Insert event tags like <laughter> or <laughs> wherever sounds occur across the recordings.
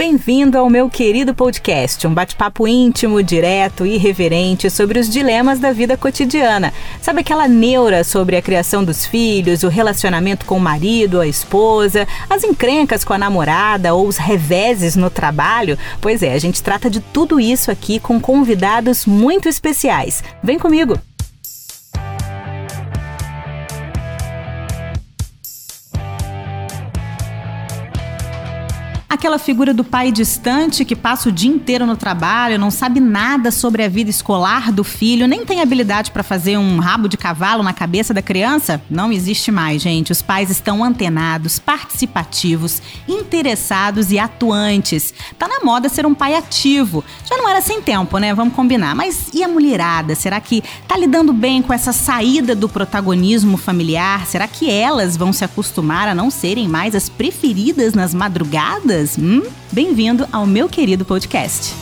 Bem-vindo ao meu querido podcast, um bate-papo íntimo, direto e irreverente sobre os dilemas da vida cotidiana. Sabe aquela neura sobre a criação dos filhos, o relacionamento com o marido, a esposa, as encrencas com a namorada ou os reveses no trabalho? Pois é, a gente trata de tudo isso aqui com convidados muito especiais. Vem comigo! Aquela figura do pai distante que passa o dia inteiro no trabalho, não sabe nada sobre a vida escolar do filho, nem tem habilidade para fazer um rabo de cavalo na cabeça da criança? Não existe mais, gente. Os pais estão antenados, participativos, interessados e atuantes. Tá na moda ser um pai ativo. Já não era sem tempo, né? Vamos combinar. Mas e a mulherada? Será que tá lidando bem com essa saída do protagonismo familiar? Será que elas vão se acostumar a não serem mais as preferidas nas madrugadas? Hum? Bem-vindo ao meu querido podcast.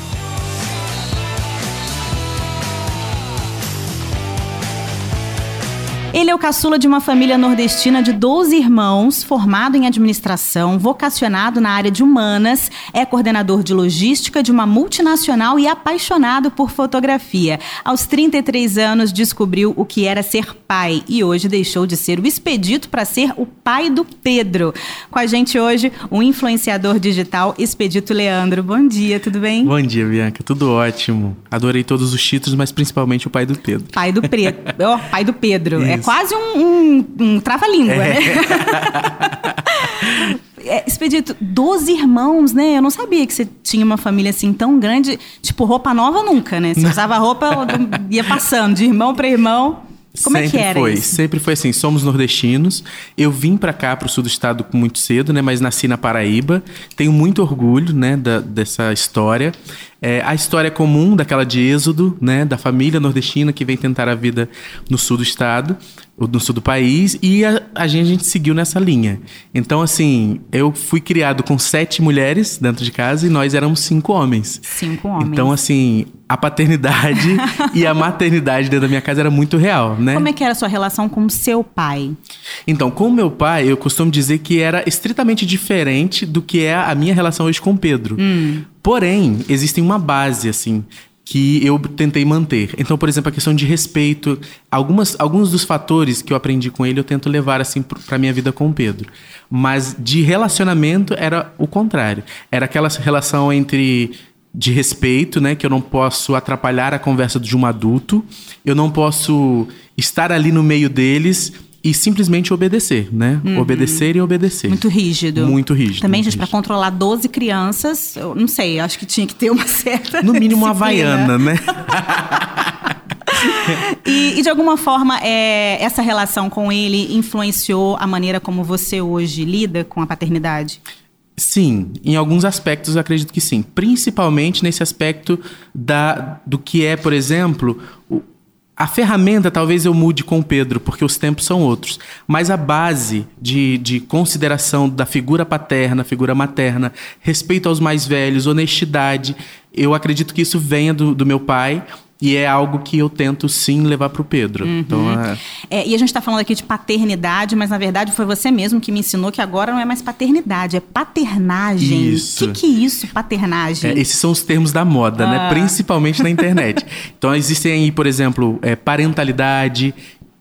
Ele é o caçula de uma família nordestina de 12 irmãos, formado em administração, vocacionado na área de humanas, é coordenador de logística de uma multinacional e apaixonado por fotografia. Aos 33 anos, descobriu o que era ser pai e hoje deixou de ser o expedito para ser o pai do Pedro. Com a gente hoje, o influenciador digital Expedito Leandro. Bom dia, tudo bem? Bom dia, Bianca. Tudo ótimo. Adorei todos os títulos, mas principalmente o pai do Pedro. Pai do Pedro. oh, <laughs> pai do Pedro. É quase um, um, um trava-língua, é. né? É, <laughs> Expedito, 12 irmãos, né? Eu não sabia que você tinha uma família assim tão grande. Tipo, roupa nova nunca, né? Você usava roupa, ia passando de irmão para irmão. Como sempre é que era foi, isso? Sempre foi assim, somos nordestinos. Eu vim para cá, para o sul do estado, muito cedo, né? Mas nasci na Paraíba. Tenho muito orgulho, né, da, dessa história. É, a história comum daquela de êxodo, né, da família nordestina que vem tentar a vida no sul do estado, no sul do país, e a, a, gente, a gente seguiu nessa linha. Então, assim, eu fui criado com sete mulheres dentro de casa e nós éramos cinco homens. Cinco homens. Então, assim, a paternidade <laughs> e a maternidade dentro da minha casa era muito real, né? Como é que era a sua relação com o seu pai? Então, com o meu pai, eu costumo dizer que era estritamente diferente do que é a minha relação hoje com o Pedro. Hum. Porém, existe uma base, assim, que eu tentei manter. Então, por exemplo, a questão de respeito, algumas, alguns dos fatores que eu aprendi com ele eu tento levar assim para minha vida com o Pedro. Mas de relacionamento era o contrário. Era aquela relação entre de respeito, né, que eu não posso atrapalhar a conversa de um adulto, eu não posso estar ali no meio deles e simplesmente obedecer, né? Uhum. Obedecer e obedecer. Muito rígido. Muito rígido. Também, gente, para controlar 12 crianças, eu não sei, acho que tinha que ter uma <laughs> certa. No mínimo uma havaiana, né? <laughs> e, e, de alguma forma, é, essa relação com ele influenciou a maneira como você hoje lida com a paternidade? Sim, em alguns aspectos eu acredito que sim. Principalmente nesse aspecto da, do que é, por exemplo, o, a ferramenta talvez eu mude com o Pedro, porque os tempos são outros. Mas a base de, de consideração da figura paterna, figura materna, respeito aos mais velhos, honestidade, eu acredito que isso venha do, do meu pai e é algo que eu tento sim levar para o Pedro. Uhum. Então, é... É, e a gente está falando aqui de paternidade, mas na verdade foi você mesmo que me ensinou que agora não é mais paternidade, é paternagem. Isso. O que, que é isso, paternagem? É, esses são os termos da moda, né? ah. né? Principalmente na internet. <laughs> então existem aí, por exemplo, é, parentalidade,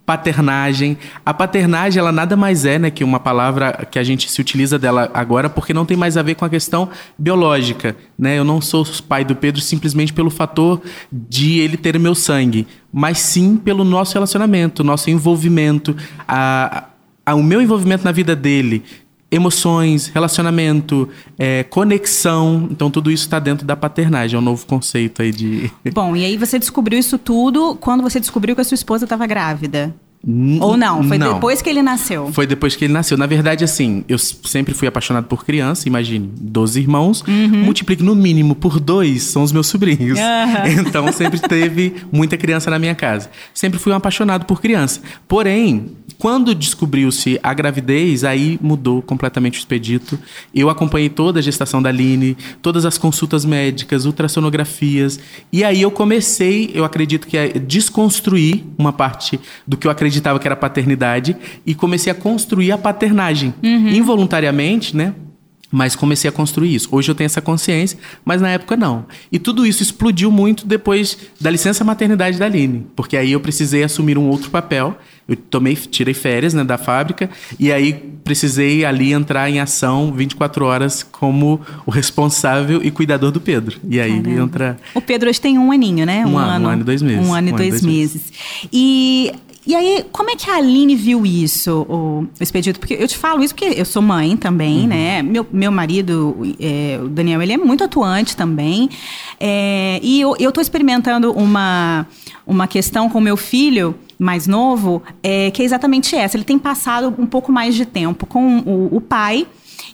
paternagem. A paternagem, ela nada mais é, né, que uma palavra que a gente se utiliza dela agora porque não tem mais a ver com a questão biológica, né? Eu não sou pai do Pedro simplesmente pelo fator de ele ter meu sangue, mas sim pelo nosso relacionamento, nosso envolvimento, a, a o meu envolvimento na vida dele, emoções, relacionamento, é, conexão. Então, tudo isso está dentro da paternagem. É um novo conceito aí de. Bom, e aí você descobriu isso tudo quando você descobriu que a sua esposa estava grávida? Ou não? Foi não. depois que ele nasceu? Foi depois que ele nasceu. Na verdade, assim, eu sempre fui apaixonado por criança, imagine, 12 irmãos, uhum. multiplique no mínimo por dois, são os meus sobrinhos. Uhum. <laughs> Então, sempre teve muita criança na minha casa. Sempre fui um apaixonado por criança. Porém, quando descobriu-se a gravidez, aí mudou completamente o expedito. Eu acompanhei toda a gestação da Aline, todas as consultas médicas, ultrassonografias. E aí eu comecei, eu acredito que a desconstruir uma parte do que eu acreditava que era paternidade e comecei a construir a paternagem. Uhum. Involuntariamente, né? Mas comecei a construir isso. Hoje eu tenho essa consciência, mas na época não. E tudo isso explodiu muito depois da licença maternidade da Aline, porque aí eu precisei assumir um outro papel. Eu tomei, tirei férias né, da fábrica e aí precisei ali entrar em ação 24 horas como o responsável e cuidador do Pedro. E aí Caramba. entra. O Pedro hoje tem um aninho, né? Um, um ano, ano, um ano e dois meses. Um ano e dois, dois meses. meses. E e aí, como é que a Aline viu isso, o, o expedito? Porque eu te falo isso porque eu sou mãe também, uhum. né? Meu, meu marido, é, o Daniel, ele é muito atuante também. É, e eu, eu tô experimentando uma, uma questão com meu filho mais novo, é, que é exatamente essa. Ele tem passado um pouco mais de tempo com o, o pai.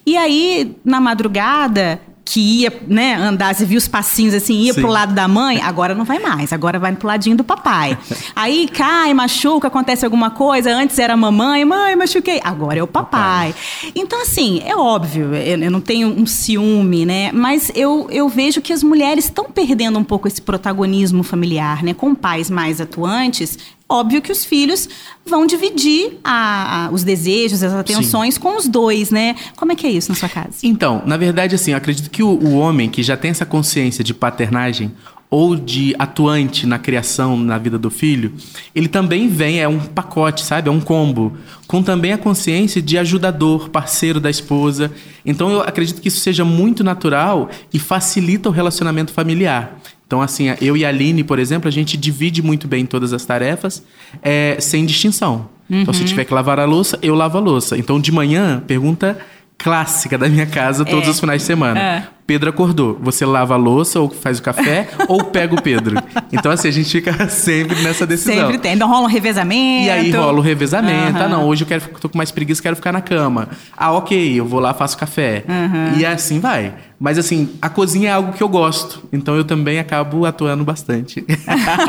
E aí, na madrugada, que ia, né, andar, você viu os passinhos assim, ia Sim. pro lado da mãe, agora não vai mais, agora vai pro ladinho do papai. <laughs> Aí cai, machuca, acontece alguma coisa, antes era mamãe, mãe, machuquei, agora é o papai. papai. Então, assim, é óbvio, eu, não tenho um ciúme, né, mas eu, eu vejo que as mulheres estão perdendo um pouco esse protagonismo familiar, né, com pais mais atuantes, óbvio que os filhos vão dividir a, a, os desejos, as atenções Sim. com os dois, né? Como é que é isso na sua casa? Então, na verdade, assim, eu acredito que o, o homem que já tem essa consciência de paternagem ou de atuante na criação na vida do filho, ele também vem, é um pacote, sabe? É um combo, com também a consciência de ajudador, parceiro da esposa. Então eu acredito que isso seja muito natural e facilita o relacionamento familiar. Então, assim, eu e a Aline, por exemplo, a gente divide muito bem todas as tarefas, é, sem distinção. Uhum. Então, se uhum. tiver que lavar a louça, eu lavo a louça. Então, de manhã, pergunta clássica da minha casa todos é. os finais de semana. É. Pedro acordou. Você lava a louça ou faz o café <laughs> ou pega o Pedro. Então, assim, a gente fica <laughs> sempre nessa decisão. Sempre tem. Então rola um revezamento. E aí rola o revezamento. Uhum. Ah, não, hoje eu quero, tô com mais preguiça, quero ficar na cama. Ah, ok, eu vou lá, faço café. Uhum. E assim vai. Mas assim, a cozinha é algo que eu gosto. Então eu também acabo atuando bastante.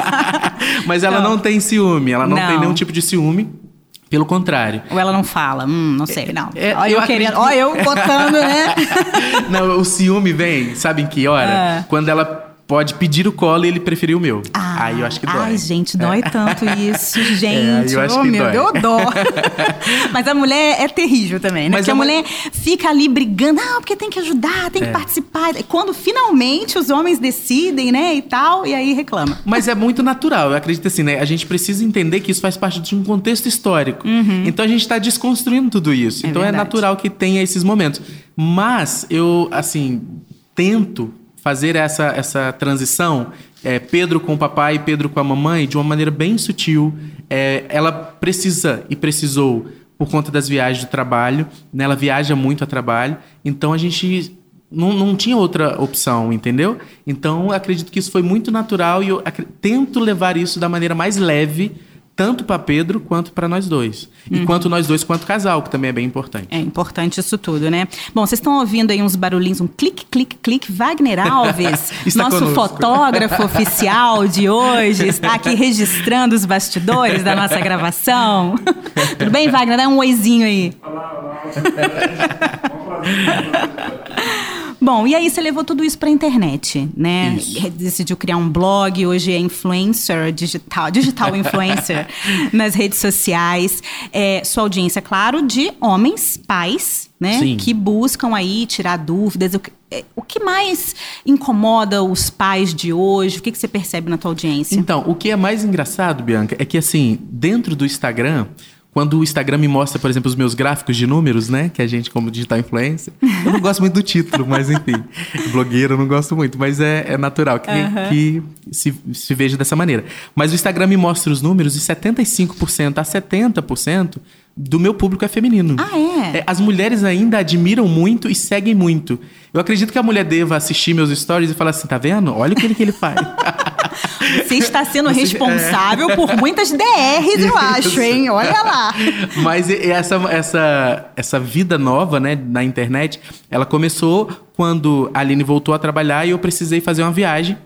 <laughs> Mas ela não. não tem ciúme, ela não, não tem nenhum tipo de ciúme. Pelo contrário. Ou ela não fala, hum, não sei, não. É, olha eu, eu querendo, olha eu botando, né? <laughs> não, o ciúme vem, sabe em que hora? É. Quando ela pode pedir o colo e ele preferiu o meu. Ah, aí eu acho que dói. Ai, gente, dói é. tanto isso, <laughs> gente. É, eu acho oh, que meu, dói. deu dó. <laughs> Mas a mulher é terrível também, né? Mas porque a mulher fica ali brigando, ah, porque tem que ajudar, tem que é. participar. Quando finalmente os homens decidem, né, e tal, e aí reclama. Mas é muito natural, eu acredito assim, né? A gente precisa entender que isso faz parte de um contexto histórico. Uhum. Então a gente está desconstruindo tudo isso. É então é verdade. é natural que tenha esses momentos. Mas eu, assim, tento fazer essa, essa transição, é, Pedro com o papai e Pedro com a mamãe, de uma maneira bem sutil. É, ela precisa e precisou por conta das viagens de trabalho, né? ela viaja muito a trabalho, então a gente não, não tinha outra opção, entendeu? Então acredito que isso foi muito natural e eu tento levar isso da maneira mais leve tanto para Pedro quanto para nós dois. E uhum. quanto nós dois, quanto casal, que também é bem importante. É importante isso tudo, né? Bom, vocês estão ouvindo aí uns barulhinhos, um clique, clique, clique. Wagner Alves, <laughs> nosso conosco. fotógrafo <laughs> oficial de hoje, está aqui registrando os bastidores da nossa gravação. <laughs> Tudo bem, Wagner? Dá um oizinho aí. Olá, olá. Bom, e aí você levou tudo isso para a internet, né? Isso. Decidiu criar um blog, hoje é influencer digital, digital <laughs> influencer nas redes sociais. É, sua audiência, claro, de homens, pais, né? Sim. Que buscam aí tirar dúvidas. O que, é, o que mais incomoda os pais de hoje? O que, que você percebe na tua audiência? Então, o que é mais engraçado, Bianca, é que assim, dentro do Instagram, quando o Instagram me mostra, por exemplo, os meus gráficos de números, né? Que a gente, como digital influencer, eu não gosto muito do título, mas enfim. <laughs> blogueiro eu não gosto muito, mas é, é natural que, uhum. que se, se veja dessa maneira. Mas o Instagram me mostra os números e 75% a 70% do meu público é feminino. Ah, é? é? As mulheres ainda admiram muito e seguem muito. Eu acredito que a mulher deva assistir meus stories e falar assim: tá vendo? Olha o que ele, que ele faz. <laughs> Você está sendo Você, responsável é... por muitas DRs, eu <laughs> acho, hein? Olha lá. Mas essa, essa, essa vida nova, né, na internet, ela começou quando a Aline voltou a trabalhar e eu precisei fazer uma viagem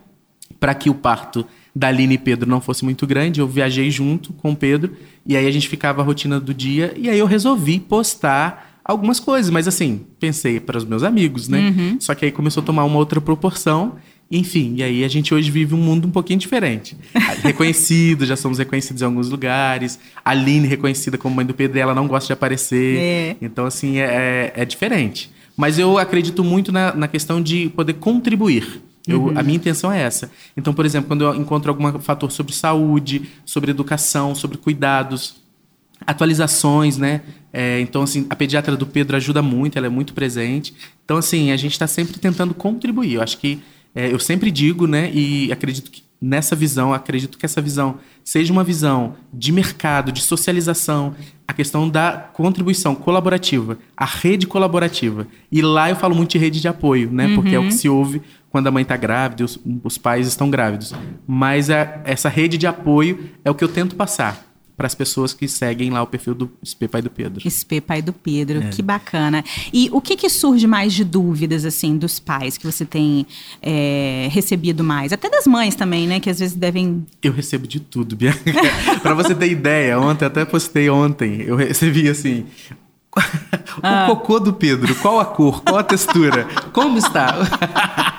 para que o parto da Aline e Pedro não fosse muito grande. Eu viajei junto com o Pedro e aí a gente ficava a rotina do dia e aí eu resolvi postar algumas coisas, mas assim, pensei para os meus amigos, né? Uhum. Só que aí começou a tomar uma outra proporção Enfim, e aí a gente hoje vive um mundo um pouquinho diferente. <laughs> Reconhecido, já somos reconhecidos em alguns lugares. A Aline, reconhecida como mãe do Pedro, ela não gosta de aparecer. É. Então, assim, é, é, é diferente. Mas eu acredito muito na, na questão de poder contribuir. Eu, uhum. A minha intenção é essa. Então, por exemplo, quando eu encontro algum fator sobre saúde, sobre educação, sobre cuidados, atualizações, né? É, então, assim, a pediatra do Pedro ajuda muito, ela é muito presente. Então, assim, a gente está sempre tentando contribuir. Eu acho que é, eu sempre digo, né, e acredito que nessa visão, acredito que essa visão seja uma visão de mercado, de socialização, a questão da contribuição colaborativa, a rede colaborativa. E lá eu falo muito de rede de apoio, né, uhum. porque é o que se ouve quando a mãe está grávida, os, os pais estão grávidos. Mas a, essa rede de apoio é o que eu tento passar para as pessoas que seguem lá o perfil do SP Pai do Pedro. SP Pai do Pedro, é. que bacana. E o que, que surge mais de dúvidas, assim, dos pais que você tem é, recebido mais? Até das mães também, né? Que às vezes devem... Eu recebo de tudo, Bianca. <laughs> para você ter ideia, ontem, até postei ontem, eu recebi assim... <laughs> o ah. cocô do Pedro, qual a cor, qual a textura, como está? <laughs>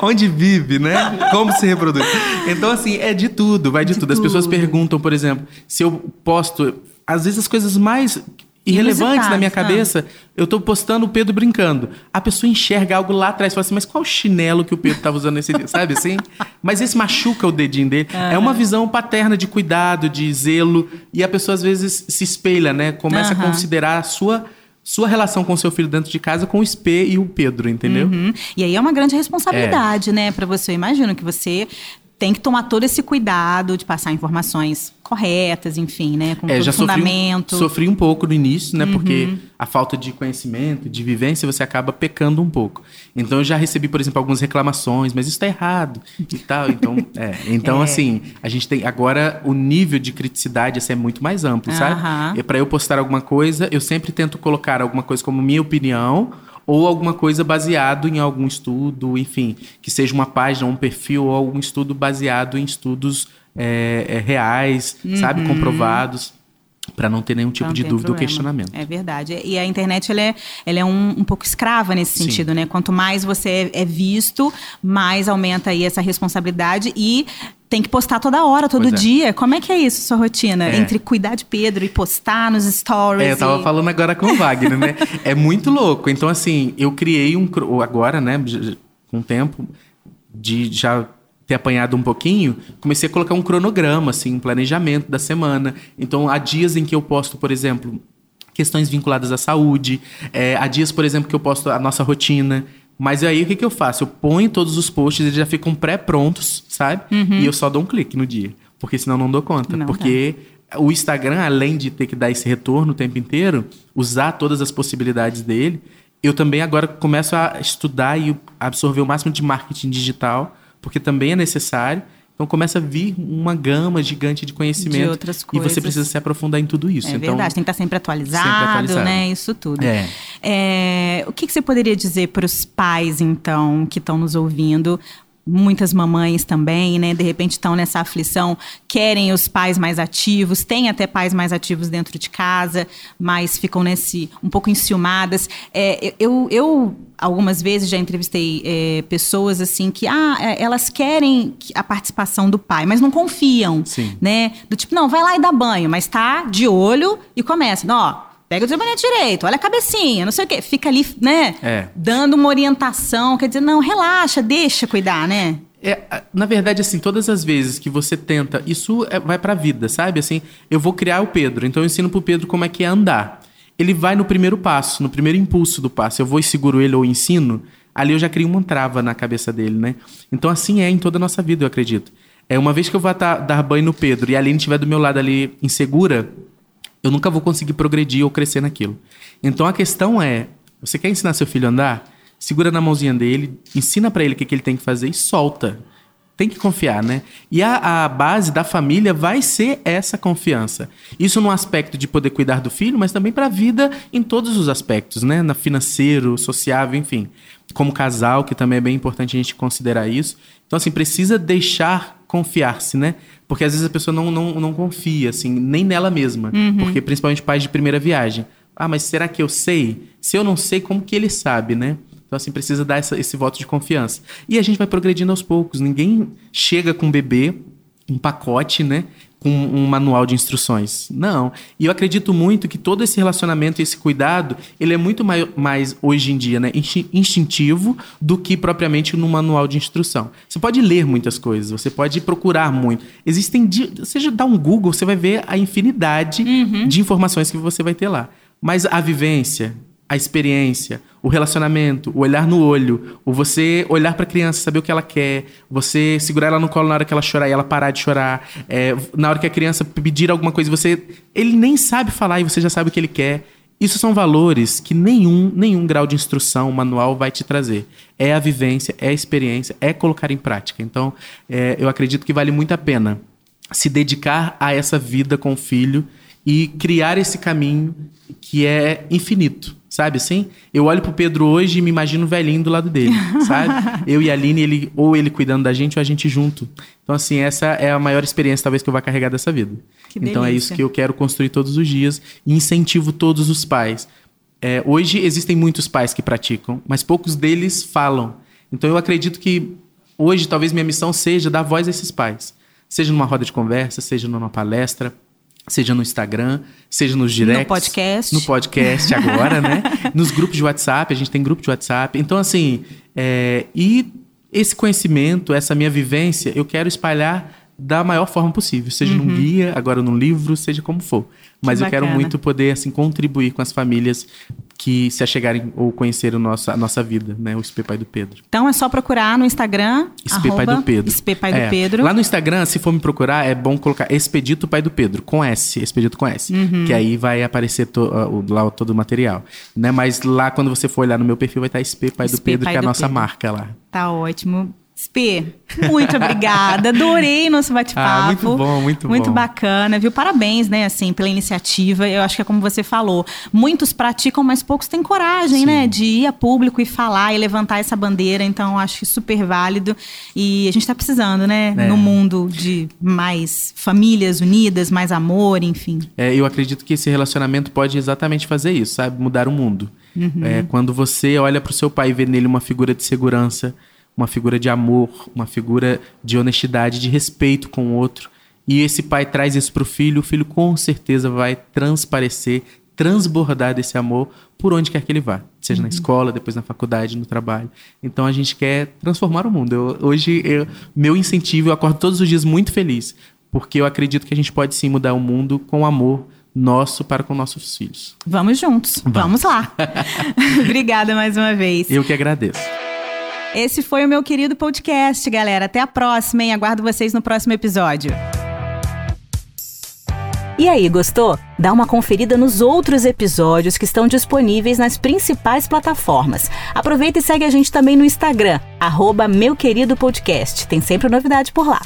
onde vive, né? Como se reproduz. Então, assim, é de tudo, vai de, de tudo. As pessoas perguntam, por exemplo, se eu posto. Às vezes as coisas mais irrelevantes na minha cabeça, ah. eu tô postando o Pedro brincando. A pessoa enxerga algo lá atrás e fala assim, mas qual chinelo que o Pedro estava usando nesse dia? Sabe assim? Mas esse machuca o dedinho dele. É uma visão paterna de cuidado, de zelo. E a pessoa às vezes se espelha, né? Começa a considerar a sua sua relação com seu filho dentro de casa com o Spê e o Pedro, entendeu? Uhum. E aí é uma grande responsabilidade, é. né, para você. Eu imagino que você tem que tomar todo esse cuidado de passar informações corretas, enfim, né? Com é, já fundamento. Sofri, sofri um pouco no início, né? Uhum. Porque a falta de conhecimento, de vivência, você acaba pecando um pouco. Então eu já recebi, por exemplo, algumas reclamações, mas isso está errado e tal. Então, <laughs> é. Então, é. assim, a gente tem. Agora, o nível de criticidade assim, é muito mais amplo, sabe? Uhum. E para eu postar alguma coisa, eu sempre tento colocar alguma coisa como minha opinião ou alguma coisa baseado em algum estudo, enfim, que seja uma página, um perfil ou algum estudo baseado em estudos é, é, reais, uhum. sabe, comprovados para não ter nenhum tipo não de dúvida problema. ou questionamento. É verdade. E a internet ela é, ela é um, um pouco escrava nesse Sim. sentido, né? Quanto mais você é, é, visto, mais aumenta aí essa responsabilidade e tem que postar toda hora, todo é. dia. Como é que é isso, sua rotina? É. Entre cuidar de Pedro e postar nos stories? É, eu tava e... falando agora com o Wagner, né? <laughs> é muito louco. Então, assim, eu criei um. Agora, né, com o tempo, de já ter apanhado um pouquinho, comecei a colocar um cronograma, assim, um planejamento da semana. Então, há dias em que eu posto, por exemplo, questões vinculadas à saúde, é, há dias, por exemplo, que eu posto a nossa rotina. Mas aí o que, que eu faço? Eu ponho todos os posts, eles já ficam pré-prontos, sabe? Uhum. E eu só dou um clique no dia. Porque senão não dou conta. Não porque o Instagram, além de ter que dar esse retorno o tempo inteiro, usar todas as possibilidades dele, eu também agora começo a estudar e absorver o máximo de marketing digital porque também é necessário. Então começa a vir uma gama gigante de conhecimento. De outras coisas. E você precisa se aprofundar em tudo isso. É então, verdade, tem que estar sempre atualizado, sempre atualizado. né? Isso tudo. É. É, o que, que você poderia dizer para os pais, então, que estão nos ouvindo? Muitas mamães também, né? De repente estão nessa aflição, querem os pais mais ativos, tem até pais mais ativos dentro de casa, mas ficam nesse um pouco enciumadas. É, eu, eu algumas vezes já entrevistei é, pessoas assim que ah, é, elas querem a participação do pai, mas não confiam, Sim. né? Do tipo, não, vai lá e dá banho, mas tá de olho e começa, ó, Pega o sabonete direito, olha a cabecinha, não sei o quê. Fica ali, né? É. Dando uma orientação. Quer dizer, não, relaxa, deixa cuidar, né? É, na verdade, assim, todas as vezes que você tenta, isso é, vai pra vida, sabe? Assim, eu vou criar o Pedro, então eu ensino pro Pedro como é que é andar. Ele vai no primeiro passo, no primeiro impulso do passo. Eu vou e seguro ele ou ensino, ali eu já crio uma trava na cabeça dele, né? Então, assim é em toda a nossa vida, eu acredito. É uma vez que eu vou dar banho no Pedro e a Aline estiver do meu lado ali insegura, eu nunca vou conseguir progredir ou crescer naquilo. Então a questão é: você quer ensinar seu filho a andar? Segura na mãozinha dele, ensina para ele o que, que ele tem que fazer e solta. Tem que confiar, né? E a, a, base da família vai ser essa confiança. Isso no aspecto de poder cuidar do filho, mas também para a vida em todos os aspectos, né? Na financeiro, sociável, enfim. Como casal, que também é bem importante a gente considerar isso. Então, assim, precisa deixar confiar-se, né? Porque às vezes a pessoa não, não, não confia, assim, nem nela mesma. Uhum. Porque principalmente pais de primeira viagem. Ah, mas será que eu sei? Se eu não sei, como que ele sabe, né? Então, assim, precisa dar essa, esse voto de confiança. E a gente vai progredindo aos poucos. Ninguém chega com um bebê, um pacote, né? Com um manual de instruções. Não. E eu acredito muito que todo esse relacionamento e esse cuidado, ele é muito mais, mais, hoje em dia, né, instintivo do que propriamente no manual de instrução. Você pode ler muitas coisas, você pode procurar muito. Existem, seja dar um Google, você vai ver a infinidade uhum. de informações que você vai ter lá. Mas a vivência, a experiência, o relacionamento, o olhar no olho, o você olhar para a criança, saber o que ela quer, você segurar ela no colo na hora que ela chorar e ela parar de chorar, é, na hora que a criança pedir alguma coisa, você ele nem sabe falar e você já sabe o que ele quer. Isso são valores que nenhum, nenhum grau de instrução manual vai te trazer. É a vivência, é a experiência, é colocar em prática. Então, é, eu acredito que vale muito a pena se dedicar a essa vida com o filho e criar esse caminho que é infinito sabe assim? Eu olho pro Pedro hoje e me imagino velhinho do lado dele, <laughs> sabe? Eu e a Aline, ele, ou ele cuidando da gente ou a gente junto. Então, assim, essa é a maior experiência, talvez, que eu vá carregar dessa vida. Que então, é isso que eu quero construir todos os dias e incentivo todos os pais. É, hoje existem muitos pais que praticam, mas poucos deles falam. Então, eu acredito que hoje, talvez, minha missão seja dar voz a esses pais. Seja numa roda de conversa, seja numa palestra, seja no Instagram, seja nos directs. No podcast. No podcast agora, né? <laughs> Nos grupos de WhatsApp, a gente tem grupo de WhatsApp. Então, assim, é, e esse conhecimento, essa minha vivência, eu quero espalhar da maior forma possível, seja uhum. num guia, agora num livro, seja como for. Mas que eu quero muito poder assim contribuir com as famílias que se achegarem ou conhecerem a nossa vida, né? O SP Pai do Pedro. Então é só procurar no Instagram. SP Pai do Pedro. SP Pai é. do Pedro. Lá no Instagram, se for me procurar, é bom colocar Expedito Pai do Pedro, com S, Expedito com S. Uhum. Que aí vai aparecer to, uh, lá todo o material. Né? Mas lá, quando você for olhar no meu perfil, vai estar SP Pai do Pedro, Pai que é a nossa Pedro. marca lá. Tá ótimo. Spê, muito obrigada. Adorei nosso bate-papo. Ah, muito bom, muito, muito bom. bacana, viu? Parabéns, né, assim, pela iniciativa. Eu acho que é como você falou. Muitos praticam, mas poucos têm coragem, Sim. né, de ir a público e falar e levantar essa bandeira. Então, acho super válido. E a gente está precisando, né, é. no mundo de mais famílias unidas, mais amor, enfim. É, eu acredito que esse relacionamento pode exatamente fazer isso, sabe? Mudar o mundo. Uhum. É, quando você olha para o seu pai e vê nele uma figura de segurança, uma figura de amor, uma figura de honestidade, de respeito com o outro. E esse pai traz isso para o filho, o filho com certeza vai transparecer, transbordar desse amor por onde quer que ele vá, seja uhum. na escola, depois na faculdade, no trabalho. Então a gente quer transformar o mundo. Eu, hoje, eu, meu incentivo, eu acordo todos os dias muito feliz, porque eu acredito que a gente pode sim mudar o mundo com amor nosso para com nossos filhos. Vamos juntos, vamos, vamos lá. <laughs> <laughs> Obrigada mais uma vez. Eu que agradeço. Esse foi o meu querido podcast, galera. Até a próxima, hein? Aguardo vocês no próximo episódio. E aí, gostou? Dá uma conferida nos outros episódios que estão disponíveis nas principais plataformas. Aproveita e segue a gente também no Instagram, arroba. Tem sempre novidade por lá.